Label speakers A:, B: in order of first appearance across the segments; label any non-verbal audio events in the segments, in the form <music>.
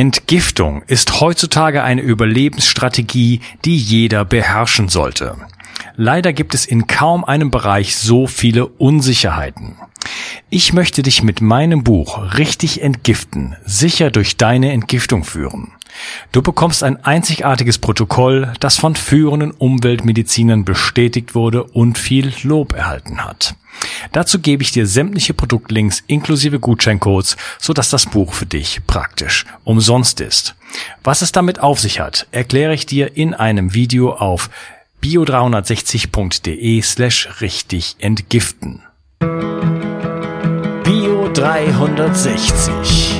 A: Entgiftung ist heutzutage eine Überlebensstrategie, die jeder beherrschen sollte. Leider gibt es in kaum einem Bereich so viele Unsicherheiten. Ich möchte dich mit meinem Buch Richtig entgiften sicher durch deine Entgiftung führen. Du bekommst ein einzigartiges Protokoll, das von führenden Umweltmedizinern bestätigt wurde und viel Lob erhalten hat. Dazu gebe ich dir sämtliche Produktlinks inklusive Gutscheincodes, sodass das Buch für dich praktisch umsonst ist. Was es damit auf sich hat, erkläre ich dir in einem Video auf bio360.de slash richtig entgiften. Bio 360.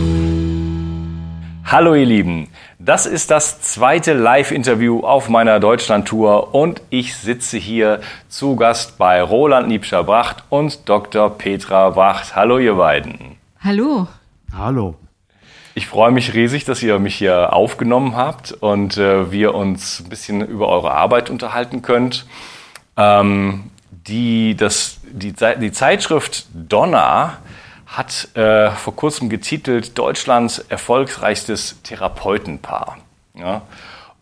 A: Hallo ihr Lieben, das ist das zweite Live-Interview auf meiner Deutschland-Tour und ich sitze hier zu Gast bei Roland Liebscher-Bracht und Dr. Petra Bracht. Hallo ihr beiden.
B: Hallo.
C: Hallo.
A: Ich freue mich riesig, dass ihr mich hier aufgenommen habt und äh, wir uns ein bisschen über eure Arbeit unterhalten könnt. Ähm, die, das, die, die Zeitschrift Donna hat äh, vor kurzem getitelt Deutschlands erfolgreichstes Therapeutenpaar. Ja?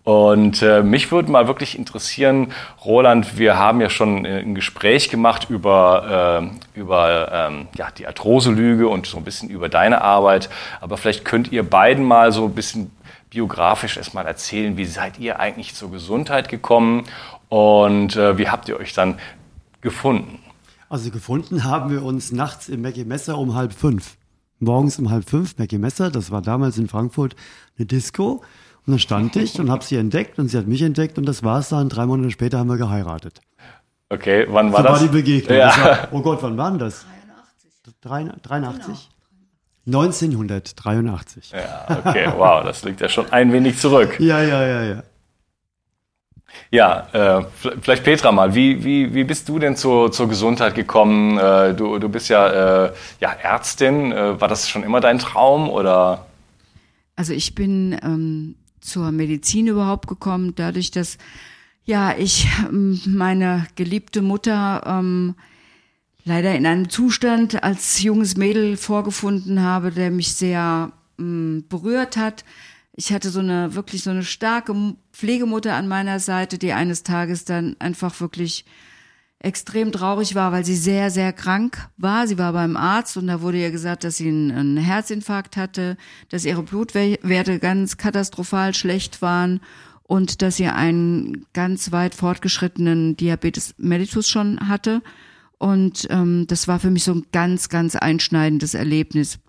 A: Und äh, mich würde mal wirklich interessieren, Roland, wir haben ja schon ein Gespräch gemacht über, äh, über ähm, ja, die Arthroselüge und so ein bisschen über deine Arbeit. Aber vielleicht könnt ihr beiden mal so ein bisschen biografisch erstmal erzählen, wie seid ihr eigentlich zur Gesundheit gekommen und äh, wie habt ihr euch dann gefunden?
C: Also gefunden haben wir uns nachts im Mackie Messer um halb fünf. Morgens um halb fünf, Mackie Messer, das war damals in Frankfurt eine Disco. Und dann stand ich und habe sie entdeckt und sie hat mich entdeckt und das war's dann. Drei Monate später haben wir geheiratet.
A: Okay, wann war
C: so
A: das?
C: war die Begegnung.
A: Ja.
C: War, oh Gott, wann war denn das? 83. 83? Genau. 1983.
A: Ja, okay, wow, das liegt ja schon ein wenig zurück.
C: Ja, ja, ja, ja.
A: Ja, äh, vielleicht Petra mal, wie, wie, wie bist du denn zur, zur Gesundheit gekommen? Äh, du, du bist ja, äh, ja Ärztin. Äh, war das schon immer dein Traum oder?
B: Also ich bin ähm, zur Medizin überhaupt gekommen, dadurch, dass ja ich ähm, meine geliebte Mutter ähm, leider in einem Zustand als junges Mädel vorgefunden habe, der mich sehr ähm, berührt hat ich hatte so eine wirklich so eine starke Pflegemutter an meiner Seite, die eines Tages dann einfach wirklich extrem traurig war, weil sie sehr, sehr krank war. Sie war beim Arzt und da wurde ihr gesagt, dass sie einen, Herzinfarkt hatte, dass ihre Blutwerte ganz katastrophal schlecht waren und dass sie einen ganz weit fortgeschrittenen Diabetes mellitus schon hatte. Und ähm, das war für mich so ein ganz, ganz einschneidendes Erlebnis.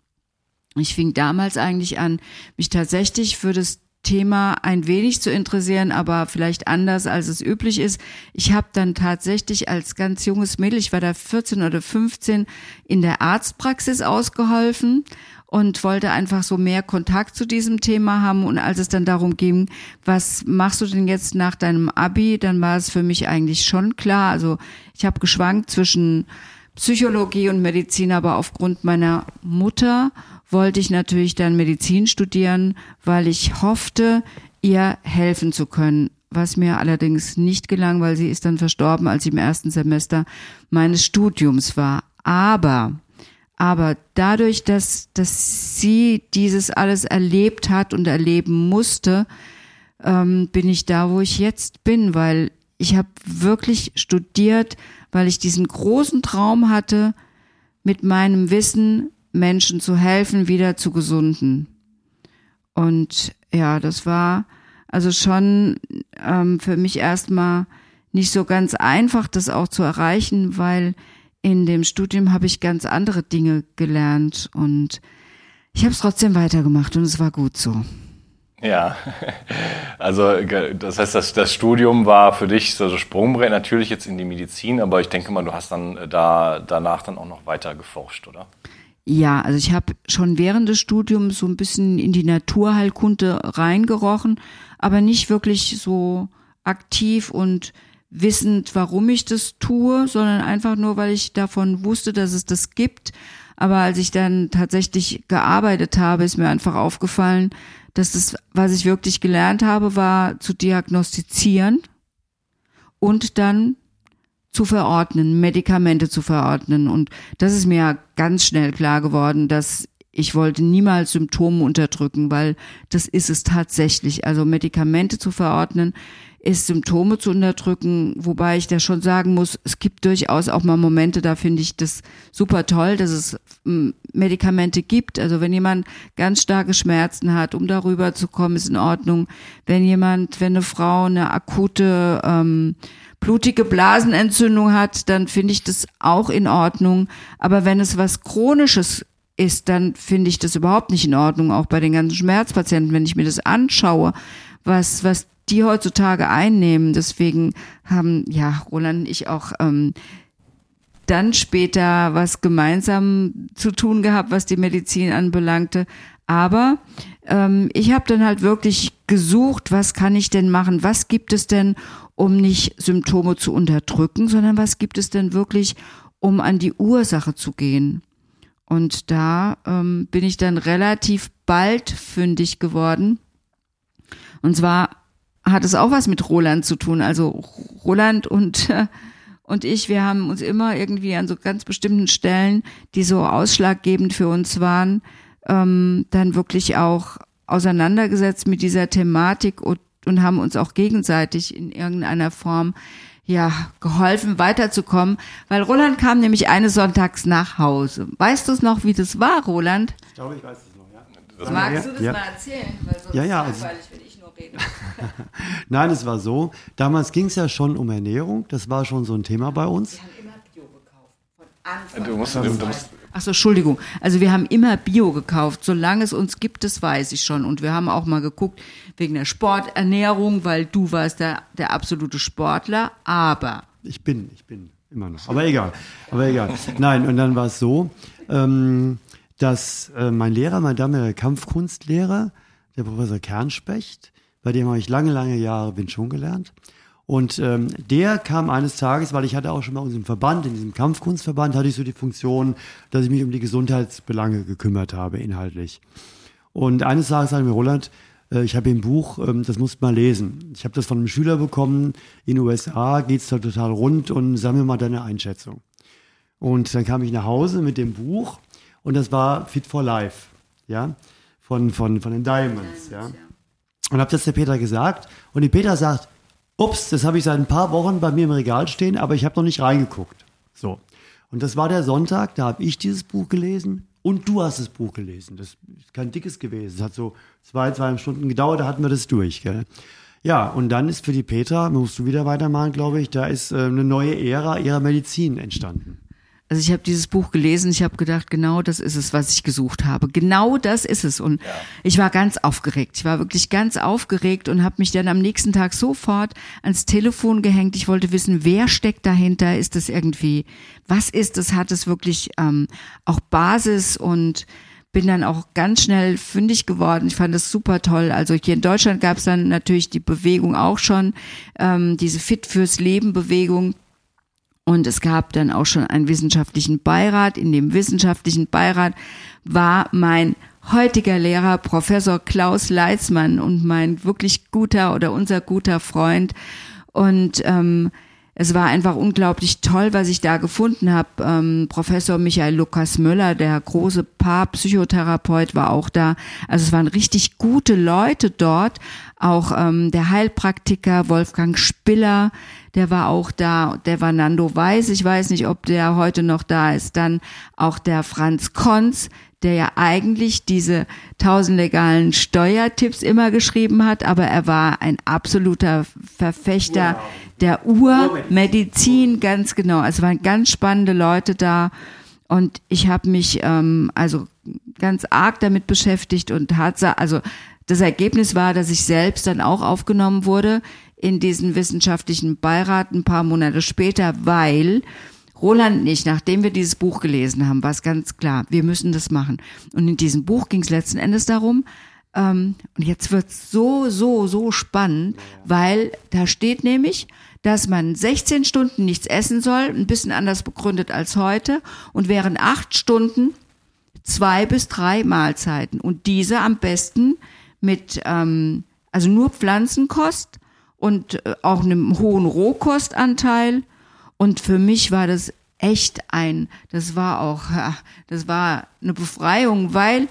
B: Ich fing damals eigentlich an, mich tatsächlich für das Thema ein wenig zu interessieren, aber vielleicht anders, als es üblich ist. Ich habe dann tatsächlich als ganz junges Mädel, ich war da 14 oder 15, in der Arztpraxis ausgeholfen und wollte einfach so mehr Kontakt zu diesem Thema haben. Und als es dann darum ging, was machst du denn jetzt nach deinem Abi, dann war es für mich eigentlich schon klar. Also ich habe geschwankt zwischen Psychologie und Medizin, aber aufgrund meiner Mutter wollte ich natürlich dann Medizin studieren, weil ich hoffte, ihr helfen zu können. Was mir allerdings nicht gelang, weil sie ist dann verstorben, als ich im ersten Semester meines Studiums war. Aber, aber dadurch, dass, dass sie dieses alles erlebt hat und erleben musste, ähm, bin ich da, wo ich jetzt bin, weil ich habe wirklich studiert, weil ich diesen großen Traum hatte, mit meinem Wissen Menschen zu helfen, wieder zu gesunden. Und ja, das war also schon ähm, für mich erstmal nicht so ganz einfach, das auch zu erreichen, weil in dem Studium habe ich ganz andere Dinge gelernt und ich habe es trotzdem weitergemacht und es war gut so.
A: Ja, <laughs> also das heißt, das, das Studium war für dich so das Sprungbrett natürlich jetzt in die Medizin, aber ich denke mal, du hast dann da danach dann auch noch weiter geforscht, oder?
B: Ja, also ich habe schon während des Studiums so ein bisschen in die Naturheilkunde reingerochen, aber nicht wirklich so aktiv und wissend, warum ich das tue, sondern einfach nur, weil ich davon wusste, dass es das gibt. Aber als ich dann tatsächlich gearbeitet habe, ist mir einfach aufgefallen, dass das, was ich wirklich gelernt habe, war zu diagnostizieren und dann zu verordnen, Medikamente zu verordnen. Und das ist mir ganz schnell klar geworden, dass ich wollte niemals Symptome unterdrücken, weil das ist es tatsächlich. Also Medikamente zu verordnen ist Symptome zu unterdrücken, wobei ich da schon sagen muss, es gibt durchaus auch mal Momente, da finde ich das super toll, dass es hm, Medikamente gibt. Also wenn jemand ganz starke Schmerzen hat, um darüber zu kommen, ist in Ordnung. Wenn jemand, wenn eine Frau eine akute ähm, blutige Blasenentzündung hat, dann finde ich das auch in Ordnung. Aber wenn es was Chronisches ist, dann finde ich das überhaupt nicht in Ordnung, auch bei den ganzen Schmerzpatienten, wenn ich mir das anschaue, was, was die heutzutage einnehmen. Deswegen haben ja Roland und ich auch ähm, dann später was gemeinsam zu tun gehabt, was die Medizin anbelangte. Aber ähm, ich habe dann halt wirklich gesucht, was kann ich denn machen, was gibt es denn, um nicht Symptome zu unterdrücken, sondern was gibt es denn wirklich, um an die Ursache zu gehen. Und da ähm, bin ich dann relativ bald fündig geworden. Und zwar hat es auch was mit Roland zu tun. Also Roland und, <laughs> und ich, wir haben uns immer irgendwie an so ganz bestimmten Stellen, die so ausschlaggebend für uns waren, ähm, dann wirklich auch auseinandergesetzt mit dieser Thematik und, und haben uns auch gegenseitig in irgendeiner Form ja, geholfen, weiterzukommen, weil Roland kam nämlich eines Sonntags nach Hause. Weißt du es noch, wie das war, Roland?
C: Ich glaube, ich weiß es noch,
B: ja. Magst du das ja. mal erzählen?
C: Weil sonst ja, ja. Ist langweilig, wenn ich nur rede. <laughs> Nein, es war so. Damals ging es ja schon um Ernährung. Das war schon so ein Thema bei uns. Wir haben immer Bio gekauft.
B: Von Anfang du musst, du musst, Ach so, Entschuldigung. Also wir haben immer Bio gekauft. Solange es uns gibt, das weiß ich schon. Und wir haben auch mal geguckt wegen der Sporternährung, weil du warst der, der absolute Sportler. Aber.
C: Ich bin, ich bin immer noch. Aber egal. Aber egal. Nein, und dann war es so, ähm, dass äh, mein Lehrer, mein damaliger Kampfkunstlehrer, der Professor Kernspecht, bei dem habe ich lange, lange Jahre Wing Chun gelernt. Und ähm, der kam eines Tages, weil ich hatte auch schon bei uns im Verband, in diesem Kampfkunstverband, hatte ich so die Funktion, dass ich mich um die Gesundheitsbelange gekümmert habe, inhaltlich. Und eines Tages sagte mir Roland, äh, ich habe ein Buch, ähm, das musst du mal lesen. Ich habe das von einem Schüler bekommen, in den USA geht's da total rund und sag mir mal deine Einschätzung. Und dann kam ich nach Hause mit dem Buch und das war Fit for Life, ja, von, von, von den Diamonds, ja. Und habe das der Peter gesagt und die Peter sagt, ups, das habe ich seit ein paar Wochen bei mir im Regal stehen, aber ich habe noch nicht reingeguckt. So. Und das war der Sonntag, da habe ich dieses Buch gelesen und du hast das Buch gelesen. Das ist kein dickes gewesen. Es hat so zwei, zweieinhalb Stunden gedauert, da hatten wir das durch. Gell? Ja, und dann ist für die Petra, musst du wieder weitermachen, glaube ich, da ist äh, eine neue Ära ihrer Medizin entstanden.
B: Also ich habe dieses Buch gelesen, ich habe gedacht, genau das ist es, was ich gesucht habe. Genau das ist es. Und ja. ich war ganz aufgeregt. Ich war wirklich ganz aufgeregt und habe mich dann am nächsten Tag sofort ans Telefon gehängt. Ich wollte wissen, wer steckt dahinter? Ist das irgendwie, was ist das? Hat es wirklich ähm, auch Basis und bin dann auch ganz schnell fündig geworden. Ich fand das super toll. Also hier in Deutschland gab es dann natürlich die Bewegung auch schon, ähm, diese Fit fürs Leben Bewegung und es gab dann auch schon einen wissenschaftlichen Beirat. In dem wissenschaftlichen Beirat war mein heutiger Lehrer, Professor Klaus Leitzmann und mein wirklich guter oder unser guter Freund. Und ähm, es war einfach unglaublich toll, was ich da gefunden habe. Ähm, Professor Michael Lukas Müller, der große Paarpsychotherapeut, war auch da. Also es waren richtig gute Leute dort. Auch ähm, der Heilpraktiker Wolfgang Spiller, der war auch da, der war Nando Weiß, ich weiß nicht, ob der heute noch da ist, dann auch der Franz Konz, der ja eigentlich diese tausend legalen Steuertipps immer geschrieben hat, aber er war ein absoluter Verfechter der Urmedizin, ganz genau. Also waren ganz spannende Leute da. Und ich habe mich ähm, also ganz arg damit beschäftigt und hat also das Ergebnis war, dass ich selbst dann auch aufgenommen wurde in diesen wissenschaftlichen Beirat ein paar Monate später, weil Roland nicht, nachdem wir dieses Buch gelesen haben, war es ganz klar, wir müssen das machen. Und in diesem Buch ging es letzten Endes darum, ähm, und jetzt wird's so, so, so spannend, weil da steht nämlich, dass man 16 Stunden nichts essen soll, ein bisschen anders begründet als heute, und während acht Stunden zwei bis drei Mahlzeiten. Und diese am besten mit, ähm, also nur Pflanzenkost und äh, auch einem hohen Rohkostanteil. Und für mich war das echt ein, das war auch, das war eine Befreiung, weil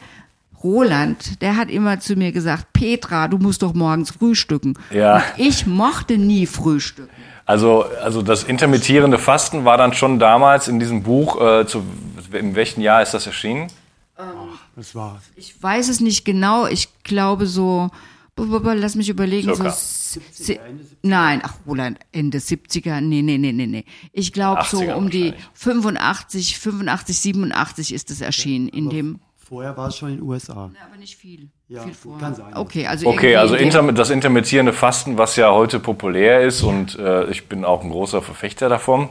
B: Roland, der hat immer zu mir gesagt, Petra, du musst doch morgens frühstücken.
A: Ja.
B: Und ich mochte nie frühstücken.
A: Also, also das intermittierende Fasten war dann schon damals in diesem Buch, äh, zu, in welchem Jahr ist das erschienen?
C: Das war's.
B: Ich weiß es nicht genau. Ich glaube so, lass mich überlegen, so si- Nein, ach Roland, Ende 70er, nee, nee, nee, nee, nee. Ich glaube so
A: 80er
B: um die
A: wahrscheinlich.
B: 85, 85, 87 ist es erschienen in dem
C: Vorher war es schon in den USA.
B: Ja, aber nicht viel.
C: Ja,
B: viel vorher.
C: kann sein.
B: Okay, also
A: Okay, also inter, das intermittierende Fasten, was ja heute populär ist und äh, ich bin auch ein großer Verfechter davon.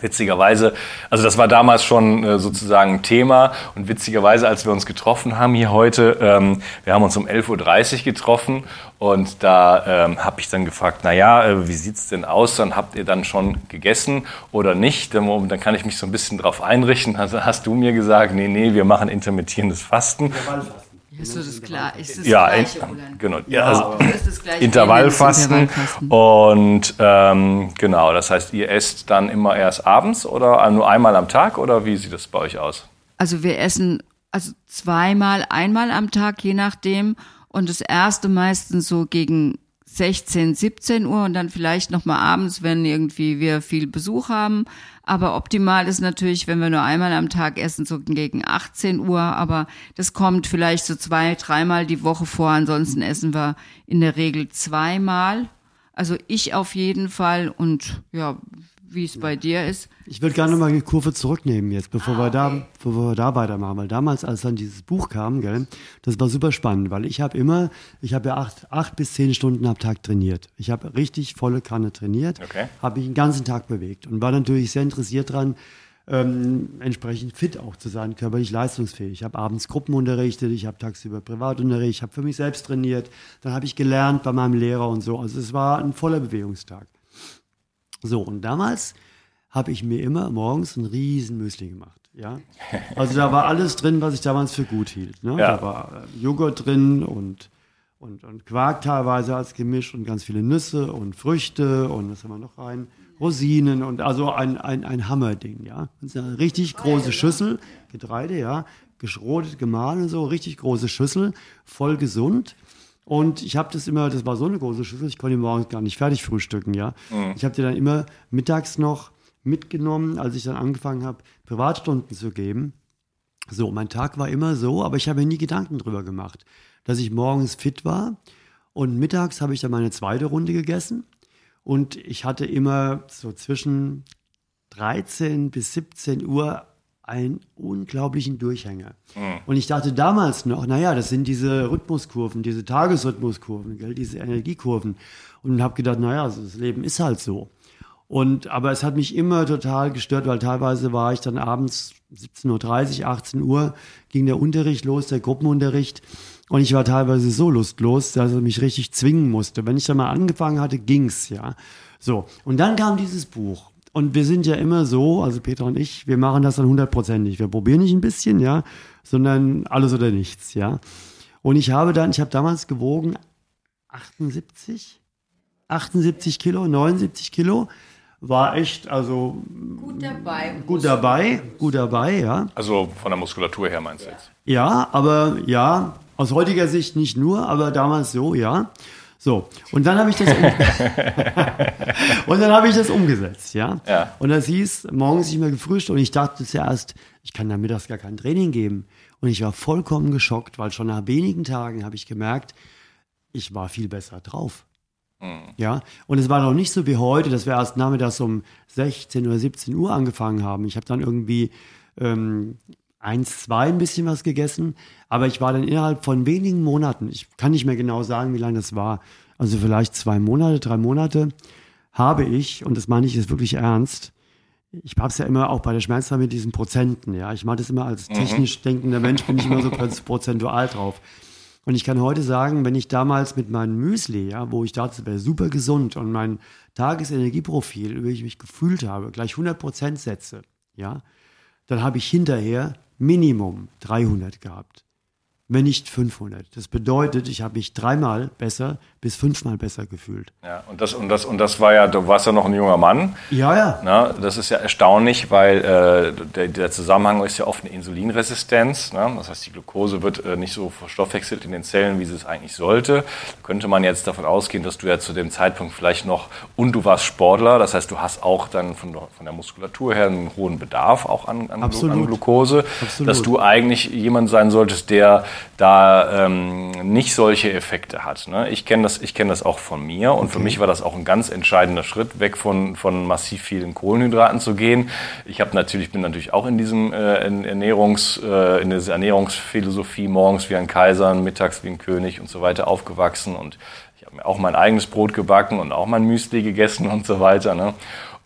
A: Witzigerweise, also das war damals schon äh, sozusagen ein Thema und witzigerweise, als wir uns getroffen haben hier heute, ähm, wir haben uns um 11.30 Uhr getroffen und da ähm, habe ich dann gefragt, na ja, äh, wie sieht's denn aus? Dann habt ihr dann schon gegessen oder nicht? Dann, dann kann ich mich so ein bisschen drauf einrichten. Also hast du mir gesagt, nee, nee, wir machen intermittierendes Fasten.
B: Ist so das klar, ist das
A: Ja,
B: gleiche,
A: in, genau. Ja, also, Intervallfasten.
B: Intervallfasten.
A: Und ähm, genau, das heißt, ihr esst dann immer erst abends oder nur einmal am Tag oder wie sieht das bei euch aus?
B: Also wir essen also zweimal, einmal am Tag, je nachdem. Und das erste meistens so gegen 16, 17 Uhr und dann vielleicht nochmal abends, wenn irgendwie wir viel Besuch haben. Aber optimal ist natürlich, wenn wir nur einmal am Tag essen, so gegen 18 Uhr. Aber das kommt vielleicht so zwei, dreimal die Woche vor. Ansonsten essen wir in der Regel zweimal. Also ich auf jeden Fall und ja, wie es bei dir ist.
C: Ich würde gerne mal die Kurve zurücknehmen jetzt, bevor, wir da, bevor wir da weitermachen. Weil damals, als dann dieses Buch kam, gell, das war super spannend, weil ich habe immer, ich habe ja acht, acht bis zehn Stunden am Tag trainiert. Ich habe richtig volle Kanne trainiert,
A: Okay.
C: habe mich den ganzen Tag bewegt und war natürlich sehr interessiert dran, ähm, entsprechend fit auch zu sein, körperlich leistungsfähig. Ich habe abends Gruppen unterrichtet, ich habe tagsüber Privatunterricht, ich habe für mich selbst trainiert, dann habe ich gelernt bei meinem Lehrer und so. Also es war ein voller Bewegungstag. So, und damals habe ich mir immer morgens ein riesen Müsli gemacht. Ja? Also da war alles drin, was ich damals für gut hielt. Ne?
A: Ja.
C: Da war äh, Joghurt drin und, und, und Quark teilweise als Gemisch und ganz viele Nüsse und Früchte und was haben wir noch rein? Rosinen und also ein, ein, ein Hammerding, ja. Das ist eine richtig große Schüssel, Getreide, ja, geschrotet, gemahlen, so, richtig große Schüssel, voll gesund. Und ich habe das immer, das war so eine große Schüssel, ich konnte morgens gar nicht fertig frühstücken, ja. Ich habe die dann immer mittags noch mitgenommen, als ich dann angefangen habe, Privatstunden zu geben. So, mein Tag war immer so, aber ich habe mir nie Gedanken drüber gemacht, dass ich morgens fit war und mittags habe ich dann meine zweite Runde gegessen und ich hatte immer so zwischen 13 bis 17 Uhr einen unglaublichen Durchhänger. Und ich dachte damals noch, naja, das sind diese Rhythmuskurven, diese Tagesrhythmuskurven, gell, diese Energiekurven. Und habe gedacht, naja, also das Leben ist halt so. Und, aber es hat mich immer total gestört, weil teilweise war ich dann abends 17.30 Uhr, 18 Uhr, ging der Unterricht los, der Gruppenunterricht. Und ich war teilweise so lustlos, dass er mich richtig zwingen musste. Wenn ich dann mal angefangen hatte, ging's, ja. So. Und dann kam dieses Buch. Und wir sind ja immer so, also Peter und ich, wir machen das dann hundertprozentig. Wir probieren nicht ein bisschen, ja, sondern alles oder nichts, ja. Und ich habe dann, ich habe damals gewogen 78, 78 Kilo, 79 Kilo. War echt, also
B: Gut dabei.
C: gut dabei, gut dabei, ja.
A: Also von der Muskulatur her meinst du jetzt?
C: Ja, aber ja, aus heutiger Sicht nicht nur, aber damals so, ja. So, und dann habe ich das <laughs> und dann habe ich das umgesetzt, ja.
A: Ja.
C: Und das hieß, morgens nicht mehr gefrühstückt und ich dachte zuerst, ich kann da mittags gar kein Training geben. Und ich war vollkommen geschockt, weil schon nach wenigen Tagen habe ich gemerkt, ich war viel besser drauf. Ja, und es war noch nicht so wie heute, dass wir erst nachmittags um 16 oder 17 Uhr angefangen haben. Ich habe dann irgendwie ähm, eins, zwei ein bisschen was gegessen, aber ich war dann innerhalb von wenigen Monaten, ich kann nicht mehr genau sagen, wie lange das war, also vielleicht zwei Monate, drei Monate, habe ich, und das meine ich jetzt wirklich ernst, ich habe es ja immer auch bei der Schmerzzahl mit diesen Prozenten, ja. Ich mache das immer als technisch denkender Mensch, bin ich immer so <laughs> prozentual drauf. Und ich kann heute sagen, wenn ich damals mit meinem Müsli, ja, wo ich dachte, wäre super gesund und mein Tagesenergieprofil, wie ich mich gefühlt habe, gleich 100 Prozent setze, ja, dann habe ich hinterher Minimum 300 gehabt wenn nicht 500. Das bedeutet, ich habe mich dreimal besser bis fünfmal besser gefühlt.
A: Ja, und das, und das, und das war ja, du warst ja noch ein junger Mann.
C: Ja, ja.
A: Na, das ist ja erstaunlich, weil äh, der, der, Zusammenhang ist ja oft eine Insulinresistenz. Ne? Das heißt, die Glucose wird äh, nicht so verstoffwechselt in den Zellen, wie sie es eigentlich sollte. Könnte man jetzt davon ausgehen, dass du ja zu dem Zeitpunkt vielleicht noch, und du warst Sportler, das heißt, du hast auch dann von, von der Muskulatur her einen hohen Bedarf auch an, an, an Glucose, Absolut. dass du eigentlich jemand sein solltest, der da ähm, nicht solche Effekte hat. Ne? Ich kenne das, ich kenne das auch von mir und okay. für mich war das auch ein ganz entscheidender Schritt, weg von, von massiv vielen Kohlenhydraten zu gehen. Ich habe natürlich, bin natürlich auch in diesem äh, Ernährungs, äh, in dieser Ernährungsphilosophie morgens wie ein Kaiser, mittags wie ein König und so weiter aufgewachsen und ich habe mir auch mein eigenes Brot gebacken und auch mein Müsli gegessen und so weiter. Ne?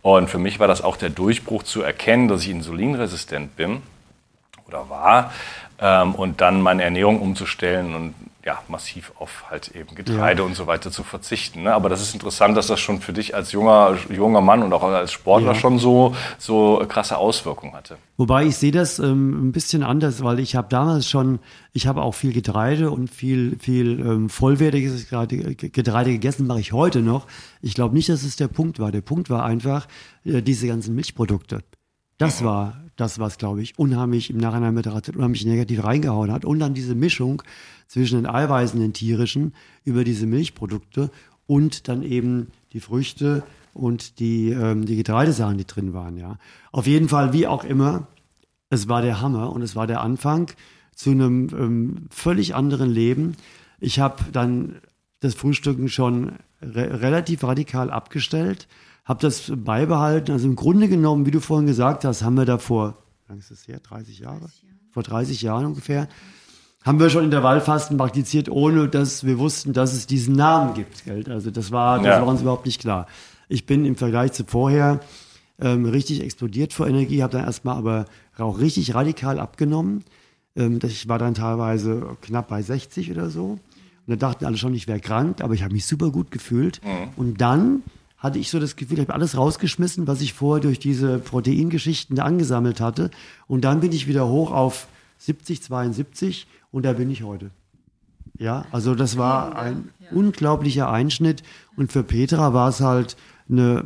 A: Und für mich war das auch der Durchbruch zu erkennen, dass ich insulinresistent bin oder war ähm, und dann meine Ernährung umzustellen und ja, massiv auf halt eben Getreide ja. und so weiter zu verzichten. Ne? Aber das ist interessant, dass das schon für dich als junger, junger Mann und auch als Sportler ja. schon so, so krasse Auswirkungen hatte.
C: Wobei ich sehe das ähm, ein bisschen anders, weil ich habe damals schon, ich habe auch viel Getreide und viel, viel ähm, vollwertiges Getreide, Getreide gegessen, mache ich heute noch. Ich glaube nicht, dass es der Punkt war. Der Punkt war einfach äh, diese ganzen Milchprodukte. Das mhm. war das, was, glaube ich, unheimlich im Nachhinein mit unheimlich negativ reingehauen hat. Und dann diese Mischung zwischen den Eiweißen, den tierischen, über diese Milchprodukte und dann eben die Früchte und die, ähm, die Getreidesachen, die drin waren. Ja. Auf jeden Fall, wie auch immer, es war der Hammer und es war der Anfang zu einem ähm, völlig anderen Leben. Ich habe dann das Frühstücken schon re relativ radikal abgestellt habe das beibehalten. Also im Grunde genommen, wie du vorhin gesagt hast, haben wir da vor, wie lange ist das her? 30 Jahre? 30 Jahre. Vor 30 Jahren ungefähr. Haben wir schon Intervallfasten praktiziert, ohne dass wir wussten, dass es diesen Namen gibt. Gell? Also das war, das ja. war uns überhaupt nicht klar. Ich bin im Vergleich zu vorher ähm, richtig explodiert vor Energie, habe dann erstmal aber auch richtig radikal abgenommen. Ähm, ich war dann teilweise knapp bei 60 oder so. Und da dachten alle schon, ich wäre krank, aber ich habe mich super gut gefühlt. Mhm. Und dann hatte ich so das Gefühl, ich habe alles rausgeschmissen, was ich vorher durch diese Proteingeschichten angesammelt hatte. Und dann bin ich wieder hoch auf 70, 72 und da bin ich heute. Ja, also das war ein unglaublicher Einschnitt und für Petra war es halt eine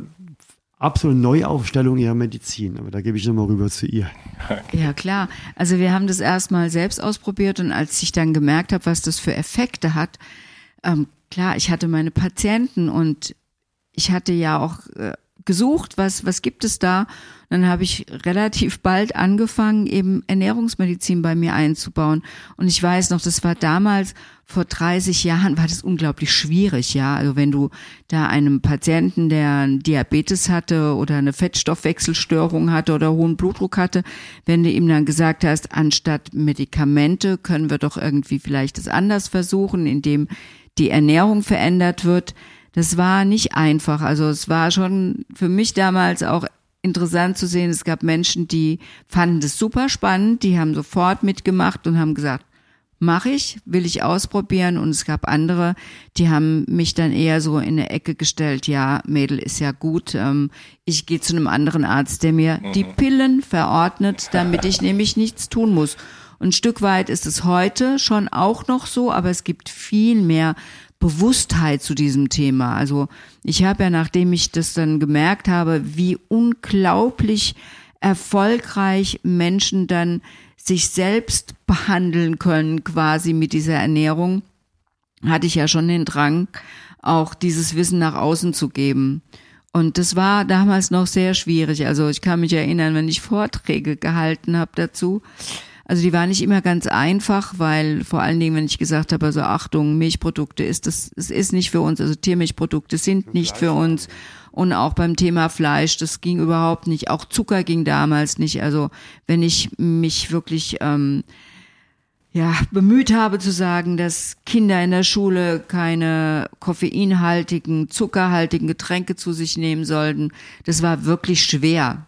C: absolute Neuaufstellung ihrer Medizin. Aber da gebe ich nochmal rüber zu ihr. <laughs>
B: Ja, klar. Also wir haben das erstmal selbst ausprobiert und als ich dann gemerkt habe, was das für Effekte hat, ähm, klar, ich hatte meine Patienten und ich hatte ja auch äh, gesucht, was, was gibt es da? dann habe ich relativ <laughs> bald angefangen, eben Ernährungsmedizin bei mir einzubauen. Und ich weiß noch, das war damals, vor 30 Jahren, war das unglaublich schwierig, ja. Also wenn du da einem Patienten, der Diabetes hatte oder eine Fettstoffwechselstörung hatte oder hohen Blutdruck hatte, wenn du ihm dann gesagt hast, anstatt Medikamente können wir doch irgendwie vielleicht das anders versuchen, indem die Ernährung verändert wird, das war nicht einfach. Also es war schon für mich damals auch interessant zu sehen. Es gab Menschen, die fanden das super spannend, die haben sofort mitgemacht und haben gesagt, mache ich, will ich ausprobieren. Und es gab andere, die haben mich dann eher so in eine Ecke gestellt, ja, Mädel ist ja gut, ähm, ich gehe zu einem anderen Arzt, der mir mhm. die Pillen verordnet, damit ich <laughs> nämlich nichts tun muss. Und ein Stück weit ist es heute schon auch noch so, aber es gibt viel mehr Bewusstheit zu diesem Thema. Also ich habe ja, nachdem ich das dann gemerkt habe, wie unglaublich erfolgreich Menschen dann sich selbst behandeln können, quasi mit dieser Ernährung, hatte ich ja schon den Drang, auch dieses Wissen nach außen zu geben. Und das war damals noch sehr schwierig. Also ich kann mich erinnern, wenn ich Vorträge gehalten habe dazu, also die war nicht immer ganz einfach, weil vor allen Dingen, wenn ich gesagt habe, also Achtung, Milchprodukte ist das, es ist nicht für uns, also Tiermilchprodukte sind nicht für uns. Und auch beim Thema Fleisch, das ging überhaupt nicht. Auch Zucker ging damals nicht. Also wenn ich mich wirklich ähm, ja, bemüht habe zu sagen, dass Kinder in der Schule keine koffeinhaltigen, zuckerhaltigen Getränke zu sich nehmen sollten, das war wirklich schwer.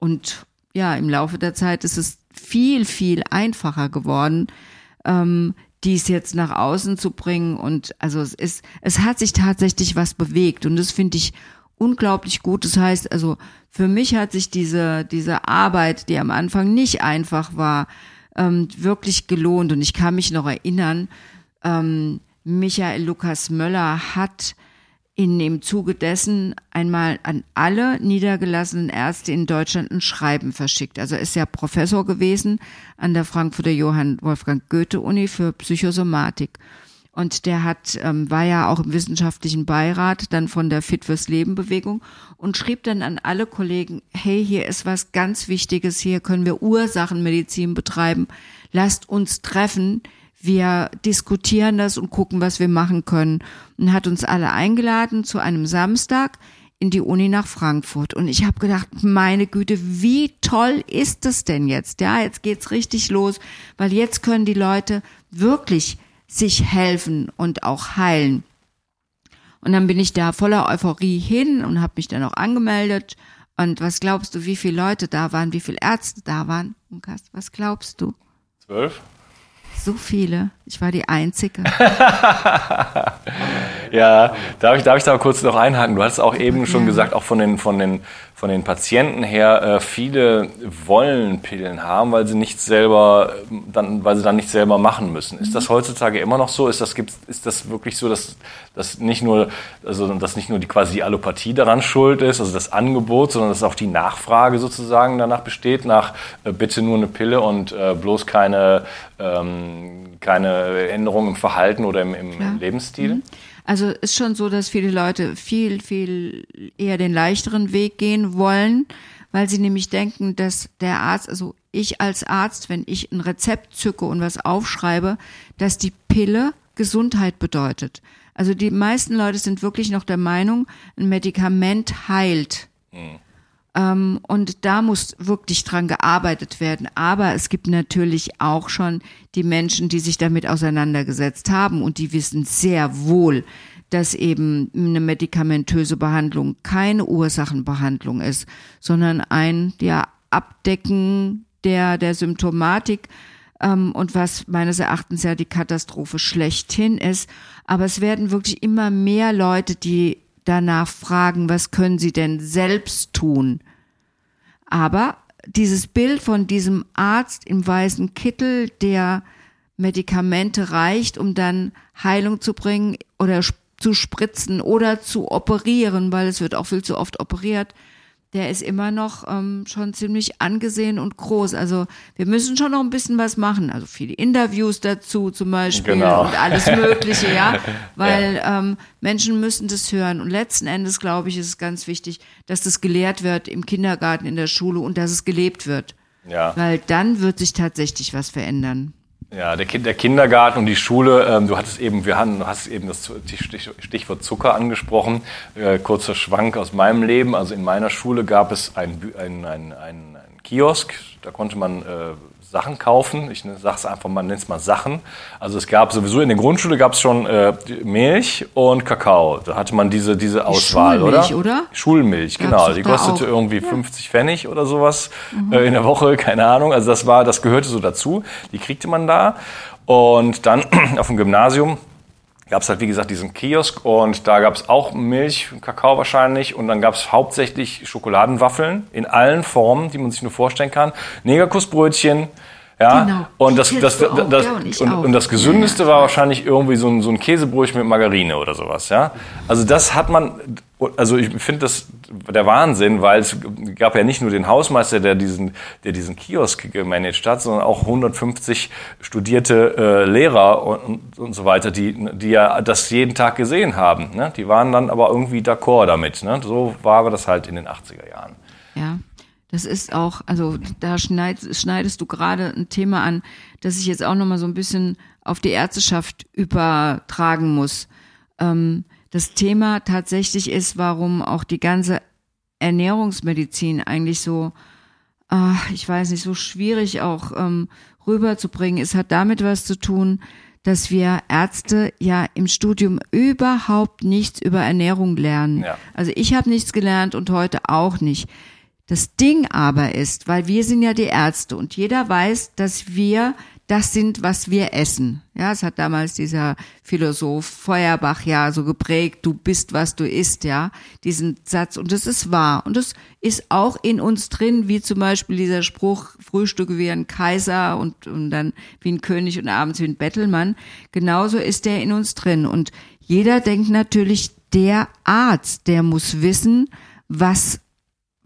B: Und ja, im Laufe der Zeit ist es viel, viel einfacher geworden, ähm, dies jetzt nach außen zu bringen. Und also es ist, es hat sich tatsächlich was bewegt und das finde ich unglaublich gut. Das heißt, also für mich hat sich diese, diese Arbeit, die am Anfang nicht einfach war, ähm, wirklich gelohnt. Und ich kann mich noch erinnern, ähm, Michael Lukas Möller hat in im Zuge dessen einmal an alle niedergelassenen Ärzte in Deutschland ein Schreiben verschickt. Also ist ja Professor gewesen an der Frankfurter Johann Wolfgang Goethe Uni für Psychosomatik. Und der hat, ähm, war ja auch im wissenschaftlichen Beirat dann von der Fit fürs Leben Bewegung und schrieb dann an alle Kollegen, hey, hier ist was ganz Wichtiges, hier können wir Ursachenmedizin betreiben, lasst uns treffen, wir diskutieren das und gucken, was wir machen können. Und hat uns alle eingeladen zu einem Samstag in die Uni nach Frankfurt. Und ich habe gedacht, meine Güte, wie toll ist es denn jetzt? Ja, jetzt geht's richtig los, weil jetzt können die Leute wirklich sich helfen und auch heilen. Und dann bin ich da voller Euphorie hin und habe mich dann auch angemeldet. Und was glaubst du, wie viele Leute da waren, wie viele Ärzte da waren? Was glaubst du?
A: Zwölf?
B: So viele. Ich war die Einzige. <laughs>
A: ja, darf ich, darf ich da kurz noch einhaken? Du hast auch eben schon gesagt, auch von den, von den, von den Patienten her, äh, viele wollen Pillen haben, weil sie nicht selber, dann, weil sie dann nicht selber machen müssen. Ist das heutzutage immer noch so? Ist das, gibt, ist das wirklich so, dass, dass nicht nur, also, dass nicht nur die quasi die Allopathie daran schuld ist, also das Angebot, sondern dass auch die Nachfrage sozusagen danach besteht, nach äh, bitte nur eine Pille und äh, bloß keine, ähm, keine Änderung im Verhalten oder im, im Lebensstil?
B: Mhm. Also ist schon so, dass viele Leute viel, viel eher den leichteren Weg gehen wollen, weil sie nämlich denken, dass der Arzt, also ich als Arzt, wenn ich ein Rezept zücke und was aufschreibe, dass die Pille Gesundheit bedeutet. Also die meisten Leute sind wirklich noch der Meinung, ein Medikament heilt. Mhm. Ähm, und da muss wirklich dran gearbeitet werden. Aber es gibt natürlich auch schon die Menschen, die sich damit auseinandergesetzt haben und die wissen sehr wohl, dass eben eine medikamentöse Behandlung keine Ursachenbehandlung ist, sondern ein ja, Abdecken der, der Symptomatik ähm, und was meines Erachtens ja die Katastrophe schlechthin ist. Aber es werden wirklich immer mehr Leute, die danach fragen, was können sie denn selbst tun? Aber dieses Bild von diesem Arzt im weißen Kittel, der Medikamente reicht, um dann Heilung zu bringen oder zu spritzen oder zu operieren, weil es wird auch viel zu oft operiert, der ist immer noch ähm, schon ziemlich angesehen und groß. Also wir müssen schon noch ein bisschen was machen. Also viele Interviews dazu zum Beispiel
A: genau.
B: und alles Mögliche, ja. <laughs> Weil ja. Ähm, Menschen müssen das hören. Und letzten Endes, glaube ich, ist es ganz wichtig, dass das gelehrt wird im Kindergarten, in der Schule und dass es gelebt wird.
A: Ja.
B: Weil dann wird sich tatsächlich was verändern.
A: Ja, der, der Kindergarten und die Schule, ähm, du hattest eben, wir hatten, du hast eben das Stichwort Zucker angesprochen. Äh, kurzer Schwank aus meinem Leben. Also in meiner Schule gab es ein, ein, ein, ein, ein Kiosk, da konnte man äh, Sachen kaufen. Ich ne, sage es einfach mal, nenne es mal Sachen. Also es gab sowieso in der Grundschule gab es schon äh, Milch und Kakao. Da hatte man diese, diese Auswahl,
B: Schulmilch,
A: oder?
B: oder?
A: Schulmilch,
B: Gab's
A: genau. Die kostete
B: auch.
A: irgendwie
B: Ja.
A: 50 Pfennig oder sowas äh, in der Woche, <laughs> keine Ahnung. Also das war, das gehörte so dazu. Die kriegte man da. Und dann <clears throat> auf dem Gymnasium gab es halt, wie gesagt, diesen Kiosk und da gab es auch Milch, Kakao wahrscheinlich und dann gab es hauptsächlich Schokoladenwaffeln in allen Formen, die man sich nur vorstellen kann. Negerkussbrötchen, ja.
B: Genau.
A: Und das, das, das, das
B: ja, und
A: und, und das Gesündeste war wahrscheinlich irgendwie so ein, so ein Käsebrötchen mit Margarine oder sowas, ja. Also das hat man, also ich finde das der Wahnsinn, weil es gab ja nicht nur den Hausmeister, der diesen, der diesen Kiosk gemanagt hat, sondern auch 150 studierte äh, Lehrer und, und so weiter, die, die ja das jeden Tag gesehen haben. Ne? Die waren dann aber irgendwie d'accord damit. Ne? So war aber das halt in den 80er Jahren.
B: Ja, das ist auch, also da schneid, schneidest du gerade ein Thema an, das ich jetzt auch nochmal so ein bisschen auf die Ärzteschaft übertragen muss. Ähm, das Thema tatsächlich ist, warum auch die ganze Ernährungsmedizin eigentlich so, äh, ich weiß nicht, so schwierig auch ähm, rüberzubringen ist, hat damit was zu tun, dass wir Ärzte ja im Studium überhaupt nichts über Ernährung lernen.
A: Ja.
B: Also ich habe nichts gelernt und heute auch nicht. Das Ding aber ist, weil wir sind ja die Ärzte und jeder weiß, dass wir das sind, was wir essen. Ja, es hat damals dieser Philosoph Feuerbach ja so geprägt, du bist, was du isst, ja, diesen Satz. Und das ist wahr. Und das ist auch in uns drin, wie zum Beispiel dieser Spruch, Frühstücke wie ein Kaiser und, und dann wie ein König und abends wie ein Bettelmann. Genauso ist der in uns drin. Und jeder denkt natürlich, der Arzt, der muss wissen, was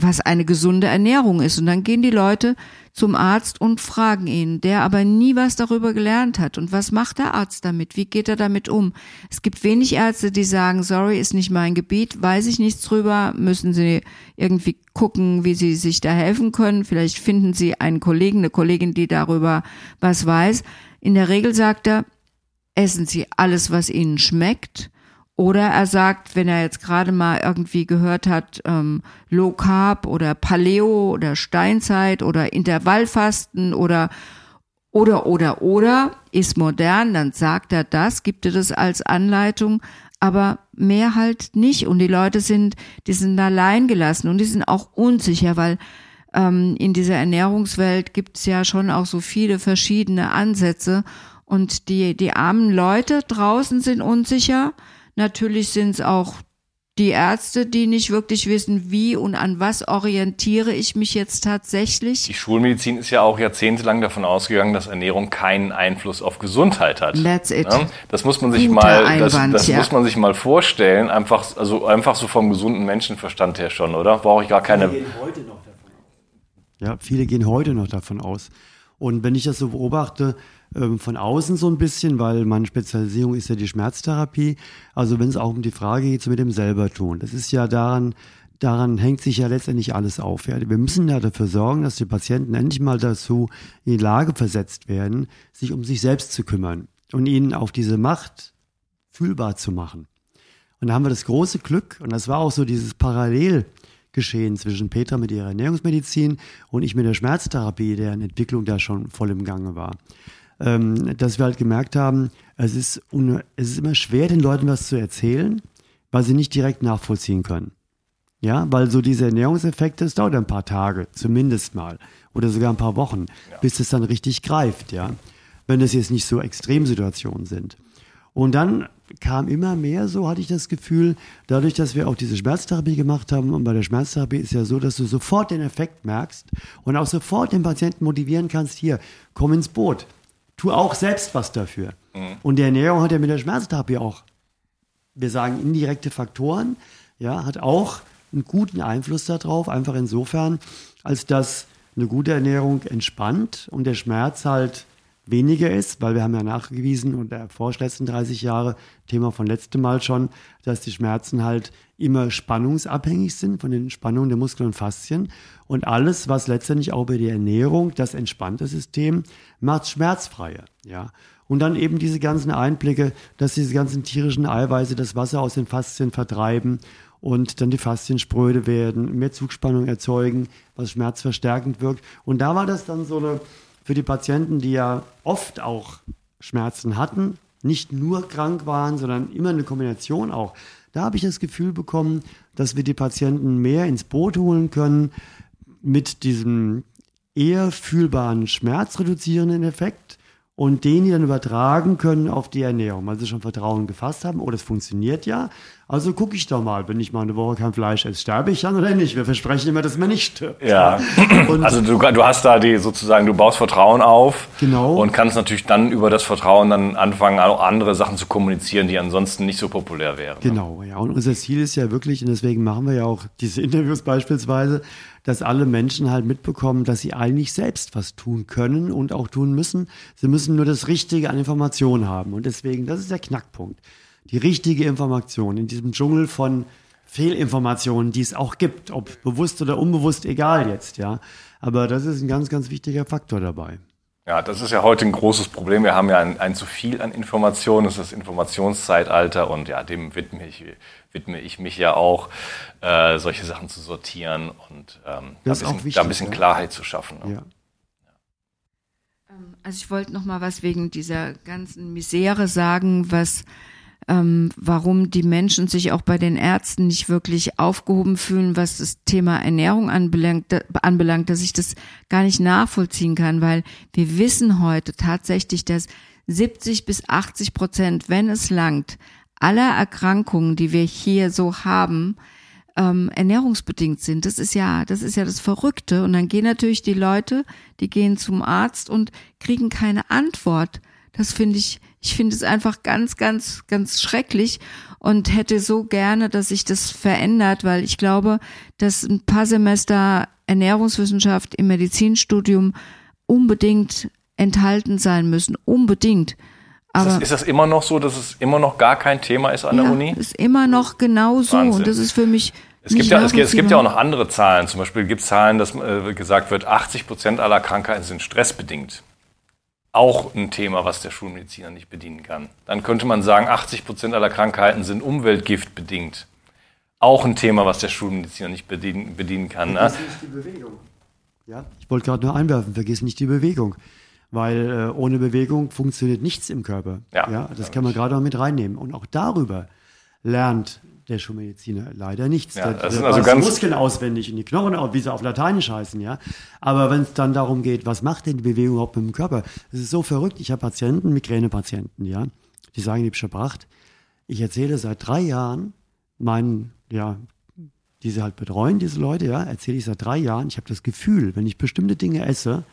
B: was eine gesunde Ernährung ist. Und dann gehen die Leute zum Arzt und fragen ihn, der aber nie was darüber gelernt hat. Und was macht der Arzt damit? Wie geht er damit um? Es gibt wenig Ärzte, die sagen, sorry, ist nicht mein Gebiet, weiß ich nichts drüber, müssen Sie irgendwie gucken, wie Sie sich da helfen können. Vielleicht finden Sie einen Kollegen, eine Kollegin, die darüber was weiß. In der Regel sagt er, essen Sie alles, was Ihnen schmeckt oder er sagt, wenn er jetzt gerade mal irgendwie gehört hat, ähm, Low Carb oder Paleo oder Steinzeit oder Intervallfasten oder oder oder oder ist modern, dann sagt er das, gibt er das als Anleitung, aber mehr halt nicht. Und die Leute sind, die sind allein gelassen und die sind auch unsicher, weil ähm, in dieser Ernährungswelt gibt es ja schon auch so viele verschiedene Ansätze und die die armen Leute draußen sind unsicher Natürlich sind es auch die Ärzte, die nicht wirklich wissen, wie und an was orientiere ich mich jetzt tatsächlich.
A: Die Schulmedizin ist ja auch jahrzehntelang davon ausgegangen, dass Ernährung keinen Einfluss auf Gesundheit hat.
B: That's it.
A: Das muss man sich
B: Guter
A: mal,
B: Einwand,
A: das, das
B: ja.
A: muss man sich mal vorstellen. Einfach, also einfach so vom gesunden Menschenverstand her schon, oder? Brauche ich gar keine.
C: Viele gehen heute noch davon aus. Ja, viele gehen heute noch davon aus. Und wenn ich das so beobachte, von außen so ein bisschen, weil meine Spezialisierung ist ja die Schmerztherapie. Also wenn es auch um die Frage geht, so mit dem selber tun. Das ist ja daran, daran hängt sich ja letztendlich alles auf. Ja. Wir müssen ja dafür sorgen, dass die Patienten endlich mal dazu in die Lage versetzt werden, sich um sich selbst zu kümmern und ihnen auf diese Macht fühlbar zu machen. Und da haben wir das große Glück, und das war auch so dieses Parallelgeschehen zwischen Petra mit ihrer Ernährungsmedizin und ich mit der Schmerztherapie, deren Entwicklung da schon voll im Gange war ähm, dass wir halt gemerkt haben, es ist, es ist immer schwer, den Leuten was zu erzählen, weil sie nicht direkt nachvollziehen können. Ja, weil so diese Ernährungseffekte, es dauert ein paar Tage, zumindest mal, oder sogar ein paar Wochen, ja. bis es dann richtig greift, ja. Wenn es jetzt nicht so Extremsituationen sind. Und dann kam immer mehr, so hatte ich das Gefühl, dadurch, dass wir auch diese Schmerztherapie gemacht haben. Und bei der Schmerztherapie ist ja so, dass du sofort den Effekt merkst und auch sofort den Patienten motivieren kannst, hier, komm ins Boot tu auch selbst was dafür. Mhm. Und die Ernährung hat ja mit der Schmerztherapie auch, wir sagen indirekte Faktoren, ja, hat auch einen guten Einfluss darauf, einfach insofern, als dass eine gute Ernährung entspannt und der Schmerz halt weniger ist, weil wir haben ja nachgewiesen und erforscht letzten 30 Jahre, Thema von letztem Mal schon, dass die Schmerzen halt immer spannungsabhängig sind von den Spannungen der Muskeln und Faszien. Und alles, was letztendlich auch über die Ernährung, das entspannte System, macht schmerzfreier. Ja. Und dann eben diese ganzen Einblicke, dass diese ganzen tierischen Eiweiße das Wasser aus den Faszien vertreiben und dann die Faszien spröde werden, mehr Zugspannung erzeugen, was schmerzverstärkend wirkt. Und da war das dann so eine für die Patienten, die ja oft auch Schmerzen hatten, nicht nur krank waren, sondern immer eine Kombination auch. Da habe ich das Gefühl bekommen, dass wir die Patienten mehr ins Boot holen können mit diesem eher fühlbaren schmerzreduzierenden Effekt und den die dann übertragen können auf die Ernährung, weil sie schon Vertrauen gefasst haben, oh, das funktioniert ja, also gucke ich doch mal, wenn ich mal eine Woche kein Fleisch esse, sterbe ich dann oder nicht? Wir versprechen immer, dass man nicht stirbt.
A: Ja, <clears throat> und also du, du hast da die sozusagen, du baust Vertrauen auf
C: genau.
A: und kannst natürlich dann über das Vertrauen dann anfangen, auch andere Sachen zu kommunizieren, die ansonsten nicht so populär wären.
C: Genau, ja. Und unser Ziel ist ja wirklich, und deswegen machen wir ja auch diese Interviews beispielsweise, dass alle Menschen halt mitbekommen, dass sie eigentlich selbst was tun können und auch tun müssen. Sie müssen nur das Richtige an Informationen haben. Und deswegen, das ist der Knackpunkt die richtige Information in diesem Dschungel von Fehlinformationen, die es auch gibt, ob bewusst oder unbewusst, egal jetzt, ja. Aber das ist ein ganz, ganz wichtiger Faktor dabei.
A: Ja, das ist ja heute ein großes Problem. Wir haben ja ein, ein zu viel an Informationen, das ist das Informationszeitalter und ja, dem widme ich, widme ich mich ja auch, äh, solche Sachen zu sortieren und ähm, da, ein bisschen, wichtig, da, ein bisschen, Klarheit zu schaffen. Ne? Ja.
B: Ähm, also ich wollte noch mal was wegen dieser ganzen Misere sagen, was ähm, warum die Menschen sich auch bei den Ärzten nicht wirklich aufgehoben fühlen, was das Thema Ernährung anbelangt, anbelangt, dass ich das gar nicht nachvollziehen kann, weil wir wissen heute tatsächlich, dass 70 bis 80 Prozent, wenn es langt, aller Erkrankungen, die wir hier so haben, ähm, ernährungsbedingt sind. Das ist ja, das ist ja das Verrückte. Und dann gehen natürlich die Leute, die gehen zum Arzt und kriegen keine Antwort. Das finde ich, ich finde es einfach ganz, ganz, ganz schrecklich und hätte so gerne, dass sich das verändert, weil ich glaube, dass ein paar Semester Ernährungswissenschaft im Medizinstudium unbedingt enthalten sein müssen. Unbedingt.
A: Aber ist das, ist das, immer noch so, dass es immer noch gar kein Thema ist an
B: ja,
A: der Uni?
B: Ist immer noch genau so. Und das ist für mich.
A: Es gibt, ja, es, gibt, es gibt ja auch noch andere Zahlen. Zum Beispiel gibt es Zahlen, dass äh, gesagt wird, 80 Prozent aller Krankheiten sind stressbedingt. Auch ein Thema, was der Schulmediziner nicht bedienen kann. Dann könnte man sagen, 80 Prozent aller Krankheiten sind umweltgiftbedingt. Auch ein Thema, was der Schulmediziner nicht bedienen, bedienen kann.
C: Ne? Vergiss nicht die Bewegung. Ja, ich wollte gerade nur einwerfen, vergiss nicht die Bewegung weil äh, ohne Bewegung funktioniert nichts im Körper. Ja, ja das kann man gerade auch mit reinnehmen. Und auch darüber lernt der Schulmediziner leider nichts. Ja,
A: der, das sind also ganz
C: Muskeln auswendig und die Knochen, wie sie auf Lateinisch heißen, ja. Aber wenn es dann darum geht, was macht denn die Bewegung überhaupt mit dem Körper? Das ist so verrückt. Ich habe Patienten, Migränepatienten, ja, die sagen, liebster Bracht, ich erzähle seit drei Jahren meinen, ja, die sie halt betreuen, diese Leute, ja, erzähle ich seit drei Jahren, ich habe das Gefühl, wenn ich bestimmte Dinge esse,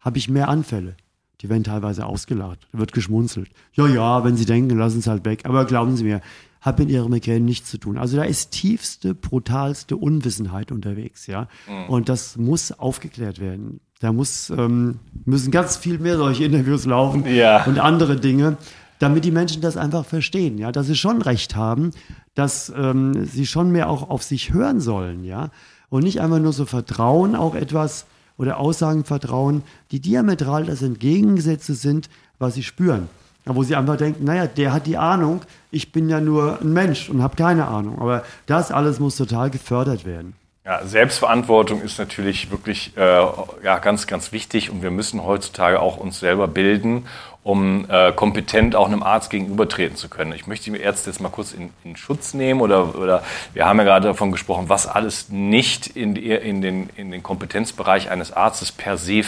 C: habe ich mehr Anfälle. Die werden teilweise ausgelacht, wird geschmunzelt. Ja, ja, wenn Sie denken, lassen Sie es halt weg. Aber glauben Sie mir, hat mit Ihrem Migräne nichts zu tun. Also da ist tiefste, brutalste Unwissenheit unterwegs, ja. Mhm. Und das muss aufgeklärt werden. Da muss, ähm, müssen ganz viel mehr solche Interviews laufen ja. und andere Dinge, damit die Menschen das einfach verstehen, ja, dass sie schon recht haben, dass ähm, sie schon mehr auch auf sich hören sollen, ja. Und nicht einfach nur so vertrauen, auch etwas, oder Aussagen vertrauen, die diametral das Entgegengesetzte sind, was sie spüren. Wo sie einfach denken, naja, der hat die Ahnung, ich bin ja nur ein Mensch und habe keine Ahnung. Aber das alles muss total gefördert werden.
A: Ja, Selbstverantwortung ist natürlich wirklich äh, ja, ganz, ganz wichtig und wir müssen heutzutage auch uns selber bilden, um äh, kompetent auch einem Arzt gegenübertreten zu können. Ich möchte die Ärzte jetzt mal kurz in, in Schutz nehmen oder, oder wir haben ja gerade davon gesprochen, was alles nicht in, in, den, in den Kompetenzbereich eines Arztes per se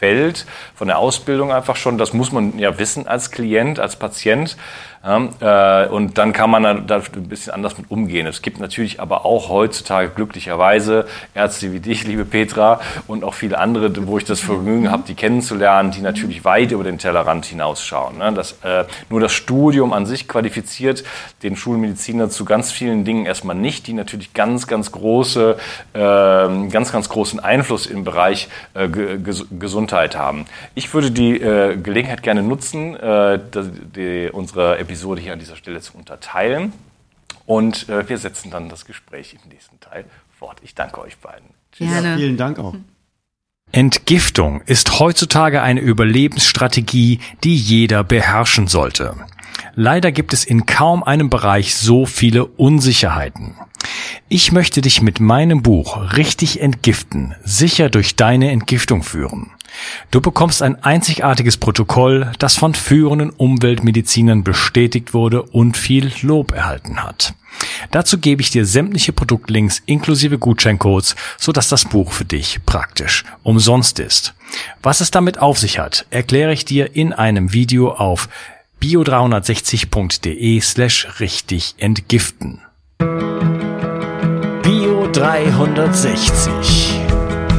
A: fällt, von der Ausbildung einfach schon. Das muss man ja wissen als Klient, als Patient. Ja, äh, und dann kann man da ein bisschen anders mit umgehen. Es gibt natürlich aber auch heutzutage glücklicherweise Ärzte wie dich, liebe Petra, und auch viele andere, wo ich das Vergnügen habe, die kennenzulernen, die natürlich weit über den Tellerrand hinausschauen. Ne? Das, äh, nur das Studium an sich qualifiziert den Schulmediziner zu ganz vielen Dingen erstmal nicht, die natürlich ganz, ganz große, äh, ganz, ganz großen Einfluss im Bereich äh, Ges Gesundheit haben. Ich würde die Gelegenheit gerne nutzen, die, unsere hier an dieser Stelle zu unterteilen. Und äh, wir setzen dann das Gespräch im nächsten Teil fort. Ich danke euch beiden.
C: Tschüss. Ja, vielen Dank auch.
D: Entgiftung ist heutzutage eine Überlebensstrategie, die jeder beherrschen sollte. Leider gibt es in kaum einem Bereich so viele Unsicherheiten. Ich möchte dich mit meinem Buch Richtig entgiften sicher durch deine Entgiftung führen. Du bekommst ein einzigartiges Protokoll, das von führenden Umweltmedizinern bestätigt wurde und viel Lob erhalten hat. Dazu gebe ich dir sämtliche Produktlinks inklusive Gutscheincodes, sodass das Buch für dich praktisch umsonst ist. Was es damit auf sich hat, erkläre ich dir in einem Video auf bio360.de slash richtig entgiften. Bio 360